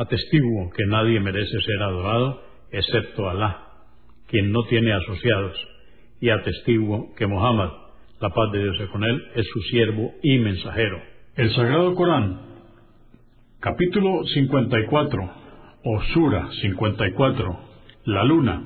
Atestiguo que nadie merece ser adorado excepto Alá, quien no tiene asociados, y atestiguo que Muhammad, la paz de Dios es con él, es su siervo y mensajero. El Sagrado Corán, capítulo 54, o Sura 54, la luna.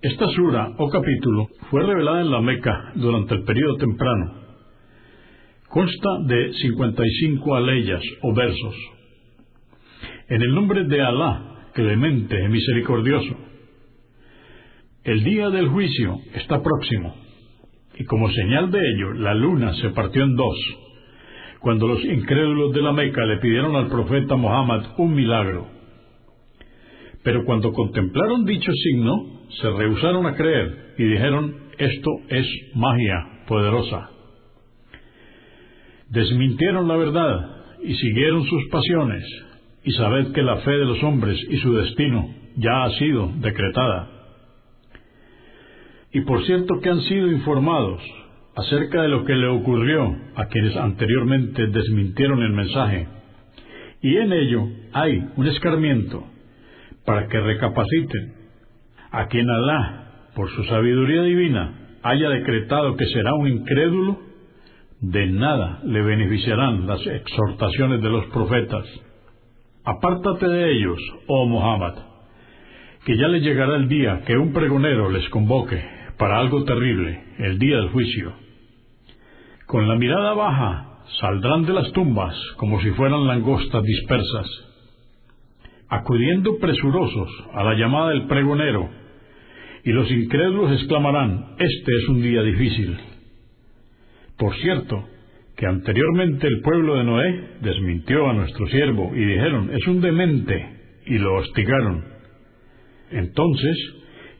Esta sura o capítulo fue revelada en la Meca durante el período temprano. Consta de 55 aleyas o versos en el nombre de Alá, clemente misericordioso. El día del juicio está próximo, y como señal de ello, la luna se partió en dos, cuando los incrédulos de la Meca le pidieron al profeta Muhammad un milagro. Pero cuando contemplaron dicho signo, se rehusaron a creer y dijeron, esto es magia poderosa. Desmintieron la verdad y siguieron sus pasiones, y sabed que la fe de los hombres y su destino ya ha sido decretada. Y por cierto que han sido informados acerca de lo que le ocurrió a quienes anteriormente desmintieron el mensaje, y en ello hay un escarmiento para que recapaciten a quien Alá, por su sabiduría divina, haya decretado que será un incrédulo, de nada le beneficiarán las exhortaciones de los profetas Apártate de ellos, oh Muhammad, que ya les llegará el día que un pregonero les convoque para algo terrible, el día del juicio. Con la mirada baja saldrán de las tumbas como si fueran langostas dispersas, acudiendo presurosos a la llamada del pregonero, y los incrédulos exclamarán, este es un día difícil. Por cierto, que anteriormente el pueblo de Noé desmintió a nuestro siervo y dijeron, es un demente, y lo hostigaron. Entonces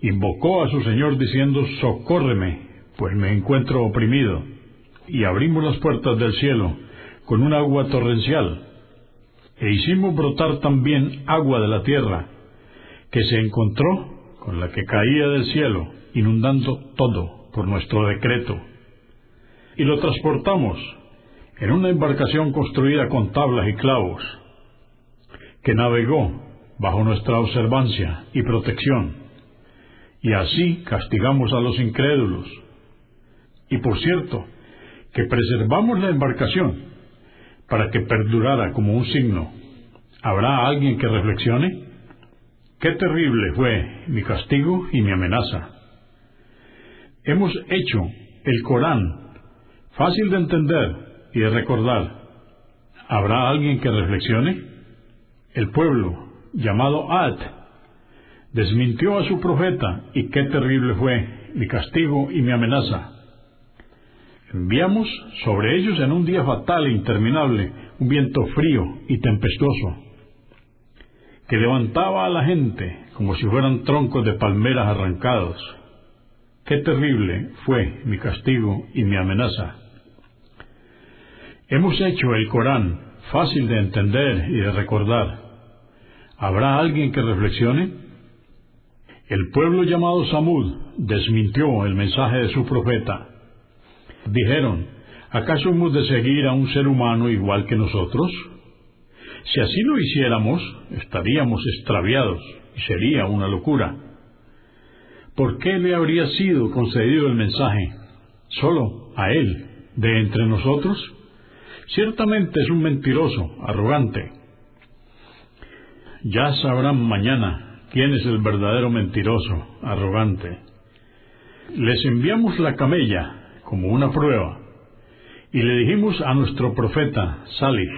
invocó a su Señor diciendo, socórreme, pues me encuentro oprimido. Y abrimos las puertas del cielo con un agua torrencial, e hicimos brotar también agua de la tierra, que se encontró con la que caía del cielo, inundando todo por nuestro decreto. Y lo transportamos en una embarcación construida con tablas y clavos, que navegó bajo nuestra observancia y protección, y así castigamos a los incrédulos. Y por cierto, que preservamos la embarcación para que perdurara como un signo. ¿Habrá alguien que reflexione? Qué terrible fue mi castigo y mi amenaza. Hemos hecho el Corán fácil de entender y de recordar. ¿Habrá alguien que reflexione? El pueblo, llamado Ad, desmintió a su profeta y qué terrible fue mi castigo y mi amenaza. Enviamos sobre ellos en un día fatal e interminable un viento frío y tempestuoso, que levantaba a la gente como si fueran troncos de palmeras arrancados. Qué terrible fue mi castigo y mi amenaza. Hemos hecho el Corán fácil de entender y de recordar. ¿Habrá alguien que reflexione? El pueblo llamado Samud desmintió el mensaje de su profeta. Dijeron, ¿acaso hemos de seguir a un ser humano igual que nosotros? Si así lo hiciéramos, estaríamos extraviados y sería una locura. ¿Por qué le habría sido concedido el mensaje solo a él de entre nosotros? Ciertamente es un mentiroso, arrogante. ya sabrán mañana quién es el verdadero mentiroso, arrogante. Les enviamos la camella como una prueba y le dijimos a nuestro profeta, Salih,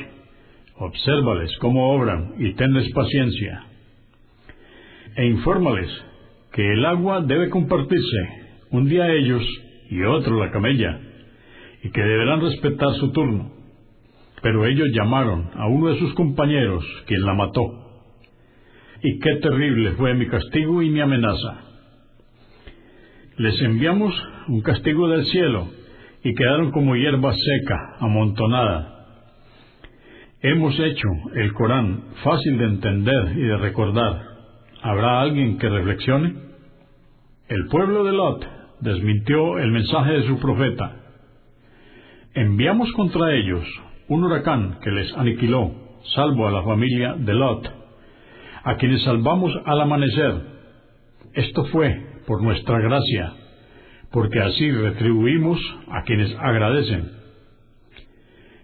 obsérvales cómo obran y tenles paciencia. E infórmales que el agua debe compartirse, un día ellos y otro la camella, y que deberán respetar su turno. Pero ellos llamaron a uno de sus compañeros, quien la mató. Y qué terrible fue mi castigo y mi amenaza. Les enviamos un castigo del cielo, y quedaron como hierba seca, amontonada, Hemos hecho el Corán fácil de entender y de recordar. ¿Habrá alguien que reflexione? El pueblo de Lot desmintió el mensaje de su profeta. Enviamos contra ellos un huracán que les aniquiló, salvo a la familia de Lot, a quienes salvamos al amanecer. Esto fue por nuestra gracia, porque así retribuimos a quienes agradecen.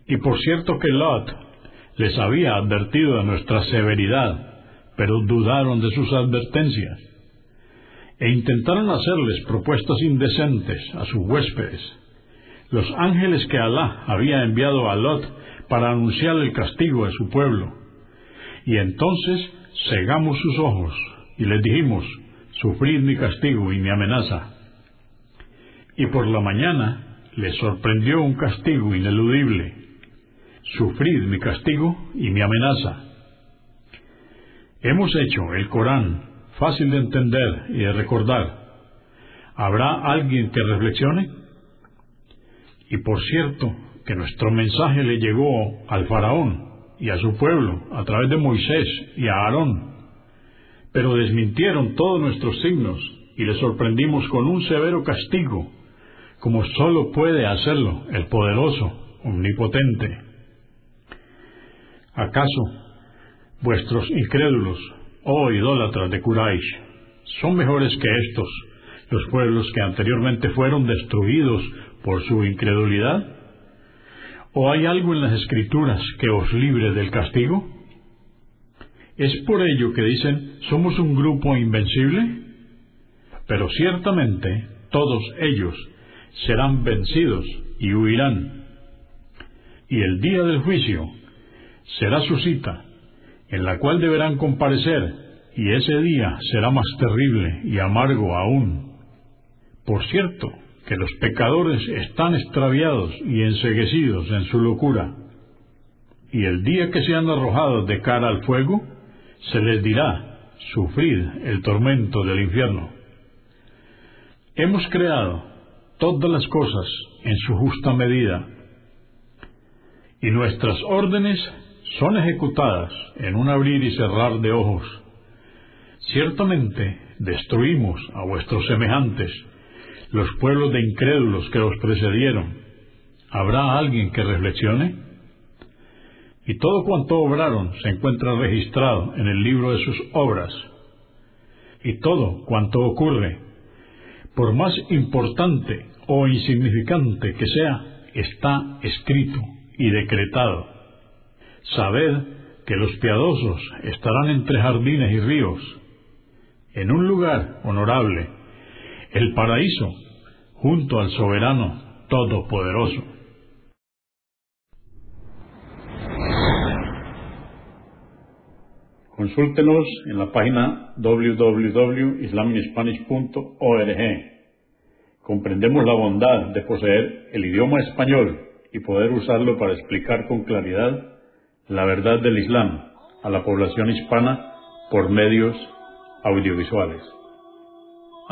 Y por cierto que Lot les había advertido de nuestra severidad, pero dudaron de sus advertencias e intentaron hacerles propuestas indecentes a sus huéspedes. Los ángeles que Alá había enviado a Lot para anunciar el castigo de su pueblo. Y entonces cegamos sus ojos y les dijimos, sufrid mi castigo y mi amenaza. Y por la mañana les sorprendió un castigo ineludible sufrid mi castigo y mi amenaza. Hemos hecho el Corán fácil de entender y de recordar. ¿Habrá alguien que reflexione? Y por cierto, que nuestro mensaje le llegó al faraón y a su pueblo a través de Moisés y a Aarón, pero desmintieron todos nuestros signos y le sorprendimos con un severo castigo, como sólo puede hacerlo el poderoso, omnipotente. ¿Acaso vuestros incrédulos, oh idólatras de Quraysh, son mejores que estos, los pueblos que anteriormente fueron destruidos por su incredulidad? ¿O hay algo en las escrituras que os libre del castigo? ¿Es por ello que dicen, somos un grupo invencible? Pero ciertamente todos ellos serán vencidos y huirán. Y el día del juicio será su cita, en la cual deberán comparecer, y ese día será más terrible y amargo aún. Por cierto, que los pecadores están extraviados y enseguecidos en su locura, y el día que sean arrojados de cara al fuego, se les dirá, sufrid el tormento del infierno. Hemos creado todas las cosas en su justa medida, y nuestras órdenes son ejecutadas en un abrir y cerrar de ojos. Ciertamente destruimos a vuestros semejantes, los pueblos de incrédulos que los precedieron. ¿Habrá alguien que reflexione? Y todo cuanto obraron se encuentra registrado en el libro de sus obras. Y todo cuanto ocurre, por más importante o insignificante que sea, está escrito y decretado Sabed que los piadosos estarán entre jardines y ríos, en un lugar honorable, el paraíso, junto al soberano todopoderoso. Consúltenos en la página www.islaminspanish.org. Comprendemos la bondad de poseer el idioma español y poder usarlo para explicar con claridad la verdad del Islam a la población hispana por medios audiovisuales.